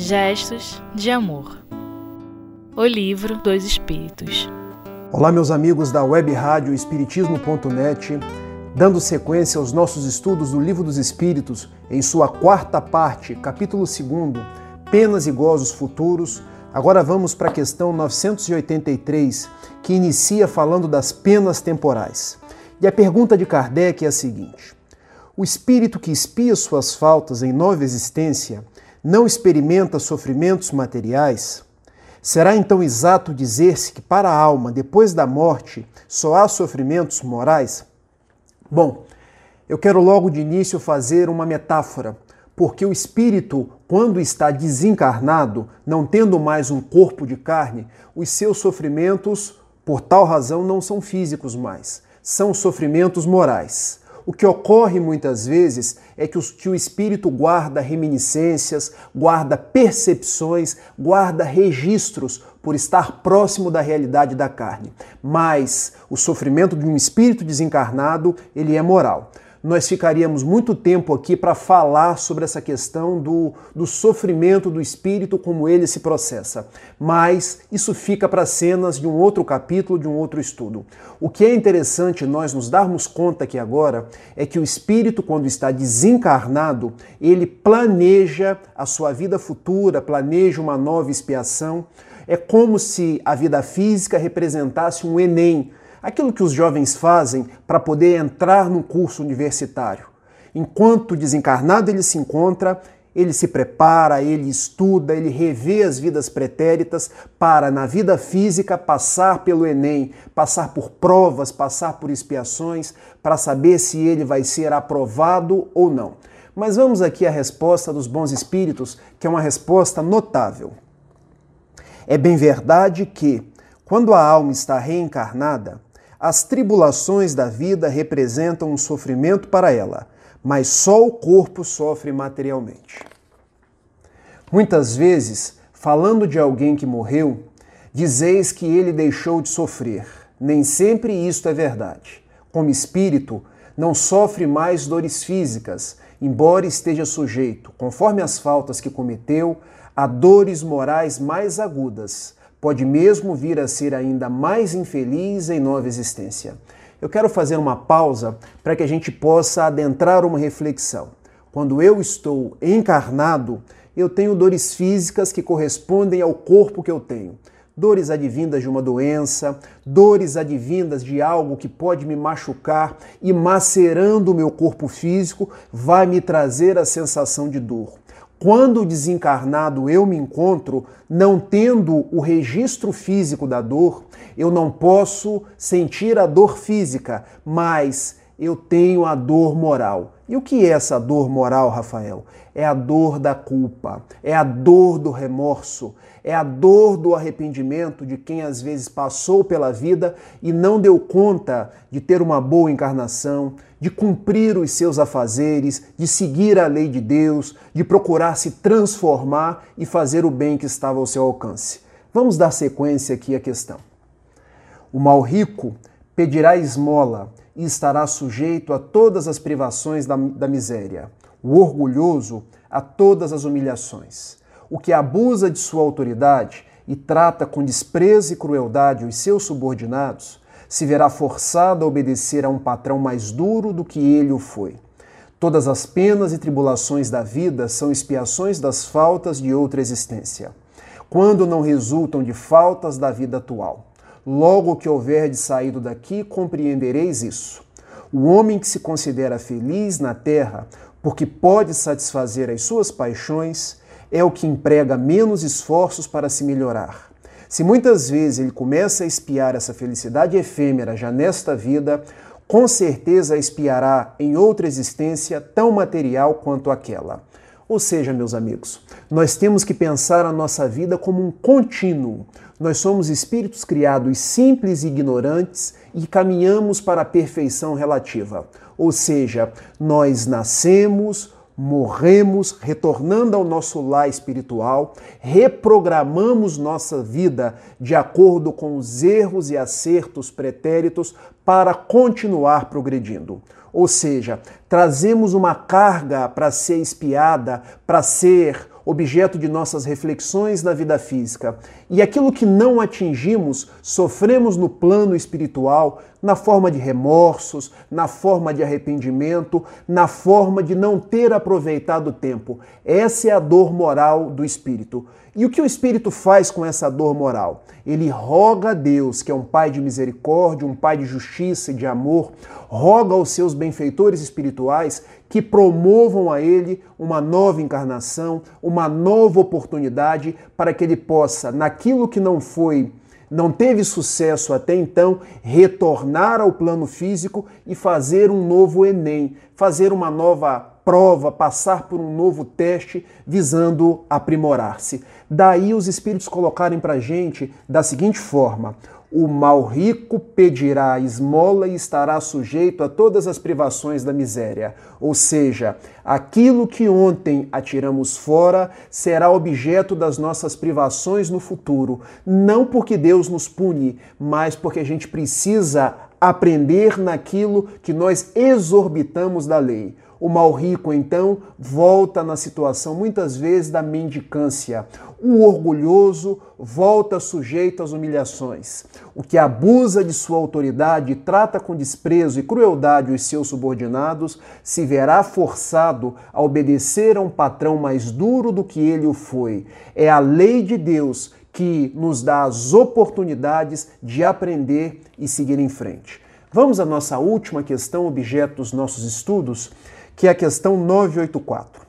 Gestos de Amor. O livro dos Espíritos. Olá, meus amigos da web rádio Espiritismo.net, dando sequência aos nossos estudos do Livro dos Espíritos, em sua quarta parte, capítulo 2, Penas e Gozos Futuros. Agora vamos para a questão 983, que inicia falando das penas temporais. E a pergunta de Kardec é a seguinte: O espírito que espia suas faltas em nova existência não experimenta sofrimentos materiais? Será então exato dizer-se que para a alma, depois da morte, só há sofrimentos morais? Bom, eu quero logo de início fazer uma metáfora, porque o espírito, quando está desencarnado, não tendo mais um corpo de carne, os seus sofrimentos, por tal razão, não são físicos mais, são sofrimentos morais. O que ocorre muitas vezes é que o, que o espírito guarda reminiscências, guarda percepções, guarda registros por estar próximo da realidade da carne. Mas o sofrimento de um espírito desencarnado, ele é moral nós ficaríamos muito tempo aqui para falar sobre essa questão do, do sofrimento do espírito, como ele se processa. Mas isso fica para cenas de um outro capítulo, de um outro estudo. O que é interessante nós nos darmos conta aqui agora é que o espírito, quando está desencarnado, ele planeja a sua vida futura, planeja uma nova expiação. É como se a vida física representasse um Enem aquilo que os jovens fazem para poder entrar no curso universitário. Enquanto desencarnado ele se encontra, ele se prepara, ele estuda, ele revê as vidas pretéritas para, na vida física, passar pelo Enem, passar por provas, passar por expiações, para saber se ele vai ser aprovado ou não. Mas vamos aqui à resposta dos bons espíritos, que é uma resposta notável. É bem verdade que, quando a alma está reencarnada, as tribulações da vida representam um sofrimento para ela, mas só o corpo sofre materialmente. Muitas vezes, falando de alguém que morreu, dizeis que ele deixou de sofrer. Nem sempre isto é verdade. Como espírito, não sofre mais dores físicas, embora esteja sujeito, conforme as faltas que cometeu, a dores morais mais agudas, pode mesmo vir a ser ainda mais infeliz em nova existência. Eu quero fazer uma pausa para que a gente possa adentrar uma reflexão. Quando eu estou encarnado, eu tenho dores físicas que correspondem ao corpo que eu tenho. Dores advindas de uma doença, dores advindas de algo que pode me machucar e macerando o meu corpo físico vai me trazer a sensação de dor. Quando desencarnado eu me encontro, não tendo o registro físico da dor, eu não posso sentir a dor física, mas eu tenho a dor moral. E o que é essa dor moral, Rafael? É a dor da culpa, é a dor do remorso, é a dor do arrependimento de quem às vezes passou pela vida e não deu conta de ter uma boa encarnação, de cumprir os seus afazeres, de seguir a lei de Deus, de procurar se transformar e fazer o bem que estava ao seu alcance. Vamos dar sequência aqui à questão. O mal rico pedirá esmola e estará sujeito a todas as privações da, da miséria. O orgulhoso a todas as humilhações. O que abusa de sua autoridade e trata com desprezo e crueldade os seus subordinados, se verá forçado a obedecer a um patrão mais duro do que ele o foi. Todas as penas e tribulações da vida são expiações das faltas de outra existência, quando não resultam de faltas da vida atual. Logo que houverdes saído daqui, compreendereis isso. O homem que se considera feliz na terra, porque pode satisfazer as suas paixões, é o que emprega menos esforços para se melhorar se muitas vezes ele começa a espiar essa felicidade efêmera já nesta vida, com certeza espiará em outra existência tão material quanto aquela. Ou seja, meus amigos, nós temos que pensar a nossa vida como um contínuo. Nós somos espíritos criados simples e ignorantes e caminhamos para a perfeição relativa. Ou seja, nós nascemos, morremos, retornando ao nosso lar espiritual, reprogramamos nossa vida de acordo com os erros e acertos pretéritos para continuar progredindo. Ou seja, trazemos uma carga para ser espiada, para ser objeto de nossas reflexões na vida física. E aquilo que não atingimos, sofremos no plano espiritual, na forma de remorsos, na forma de arrependimento, na forma de não ter aproveitado o tempo. Essa é a dor moral do espírito. E o que o espírito faz com essa dor moral? Ele roga a Deus, que é um pai de misericórdia, um pai de justiça e de amor, roga aos seus benfeitores espirituais que promovam a ele uma nova encarnação, uma nova oportunidade para que ele possa, naquilo que não foi não teve sucesso até então, retornar ao plano físico e fazer um novo Enem, fazer uma nova prova, passar por um novo teste visando aprimorar-se. Daí os espíritos colocarem para a gente da seguinte forma: o mal rico pedirá esmola e estará sujeito a todas as privações da miséria. Ou seja, aquilo que ontem atiramos fora será objeto das nossas privações no futuro. Não porque Deus nos pune, mas porque a gente precisa aprender naquilo que nós exorbitamos da lei. O mal rico, então, volta na situação muitas vezes da mendicância. O orgulhoso volta sujeito às humilhações. O que abusa de sua autoridade e trata com desprezo e crueldade os seus subordinados se verá forçado a obedecer a um patrão mais duro do que ele o foi. É a lei de Deus que nos dá as oportunidades de aprender e seguir em frente. Vamos à nossa última questão, objeto dos nossos estudos, que é a questão 984.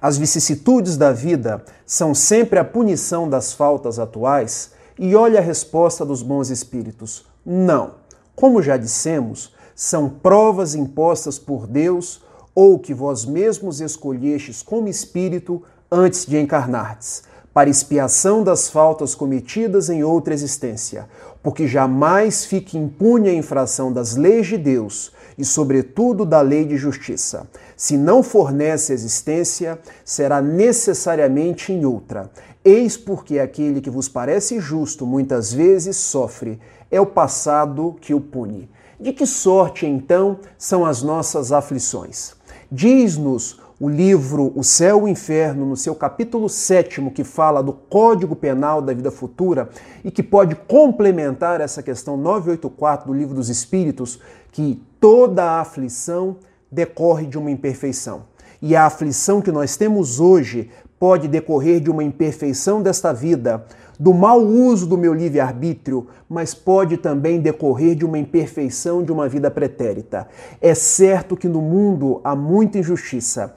As vicissitudes da vida são sempre a punição das faltas atuais? E olha a resposta dos bons espíritos: não. Como já dissemos, são provas impostas por Deus ou que vós mesmos escolhestes como espírito antes de encarnardes, para expiação das faltas cometidas em outra existência, porque jamais fique impune a infração das leis de Deus e, sobretudo, da lei de justiça. Se não fornece existência, será necessariamente em outra. Eis porque aquele que vos parece justo muitas vezes sofre. É o passado que o pune. De que sorte, então, são as nossas aflições? Diz-nos o livro O Céu e o Inferno, no seu capítulo 7, que fala do Código Penal da Vida Futura e que pode complementar essa questão 984 do Livro dos Espíritos, que toda aflição decorre de uma imperfeição. E a aflição que nós temos hoje pode decorrer de uma imperfeição desta vida, do mau uso do meu livre-arbítrio, mas pode também decorrer de uma imperfeição de uma vida pretérita. É certo que no mundo há muita injustiça,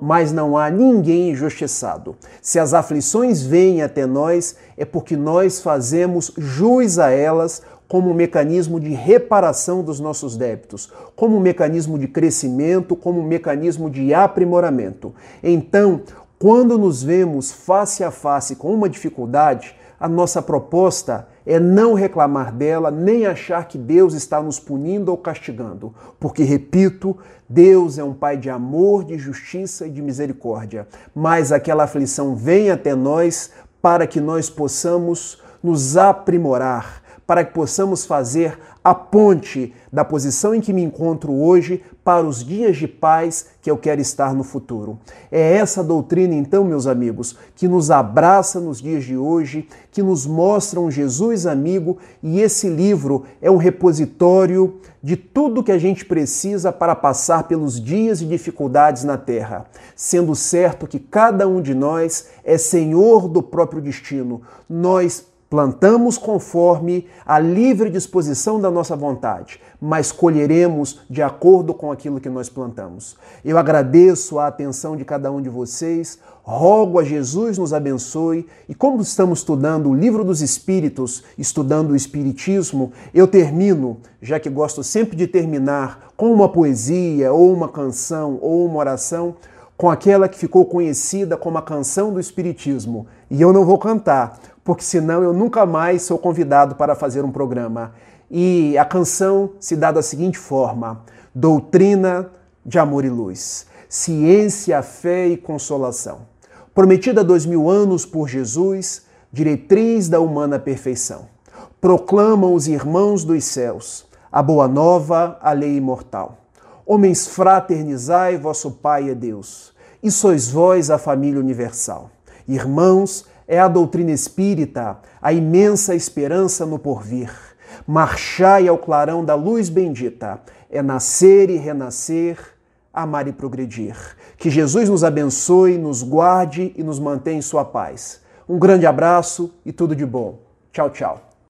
mas não há ninguém injustiçado. Se as aflições vêm até nós, é porque nós fazemos jus a elas como um mecanismo de reparação dos nossos débitos, como um mecanismo de crescimento, como um mecanismo de aprimoramento. Então, quando nos vemos face a face com uma dificuldade, a nossa proposta é não reclamar dela, nem achar que Deus está nos punindo ou castigando, porque, repito, Deus é um Pai de amor, de justiça e de misericórdia, mas aquela aflição vem até nós para que nós possamos nos aprimorar, para que possamos fazer a ponte da posição em que me encontro hoje para os dias de paz que eu quero estar no futuro. É essa doutrina, então, meus amigos, que nos abraça nos dias de hoje, que nos mostra um Jesus amigo, e esse livro é um repositório de tudo que a gente precisa para passar pelos dias de dificuldades na terra, sendo certo que cada um de nós é senhor do próprio destino. Nós Plantamos conforme a livre disposição da nossa vontade, mas colheremos de acordo com aquilo que nós plantamos. Eu agradeço a atenção de cada um de vocês, rogo a Jesus nos abençoe e, como estamos estudando o Livro dos Espíritos, estudando o Espiritismo, eu termino, já que gosto sempre de terminar com uma poesia, ou uma canção, ou uma oração, com aquela que ficou conhecida como a canção do Espiritismo. E eu não vou cantar porque senão eu nunca mais sou convidado para fazer um programa. E a canção se dá da seguinte forma: Doutrina de amor e luz, ciência, fé e consolação. Prometida dois mil anos por Jesus, diretriz da humana perfeição. Proclamam os irmãos dos céus a boa nova, a lei imortal. Homens fraternizai, vosso Pai é Deus e sois vós a família universal. Irmãos, é a doutrina espírita, a imensa esperança no porvir. Marchai ao clarão da luz bendita, é nascer e renascer, amar e progredir. Que Jesus nos abençoe, nos guarde e nos mantenha em sua paz. Um grande abraço e tudo de bom. Tchau, tchau.